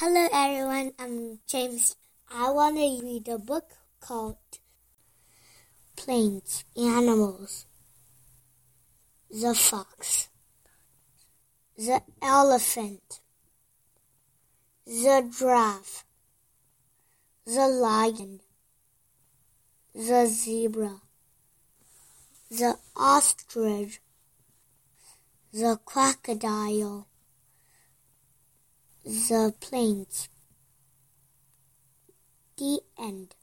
Hello everyone, I'm James. I want to read a book called Plains Animals. The fox, the elephant, the giraffe, the lion, the zebra, the ostrich, the crocodile the plains. The end.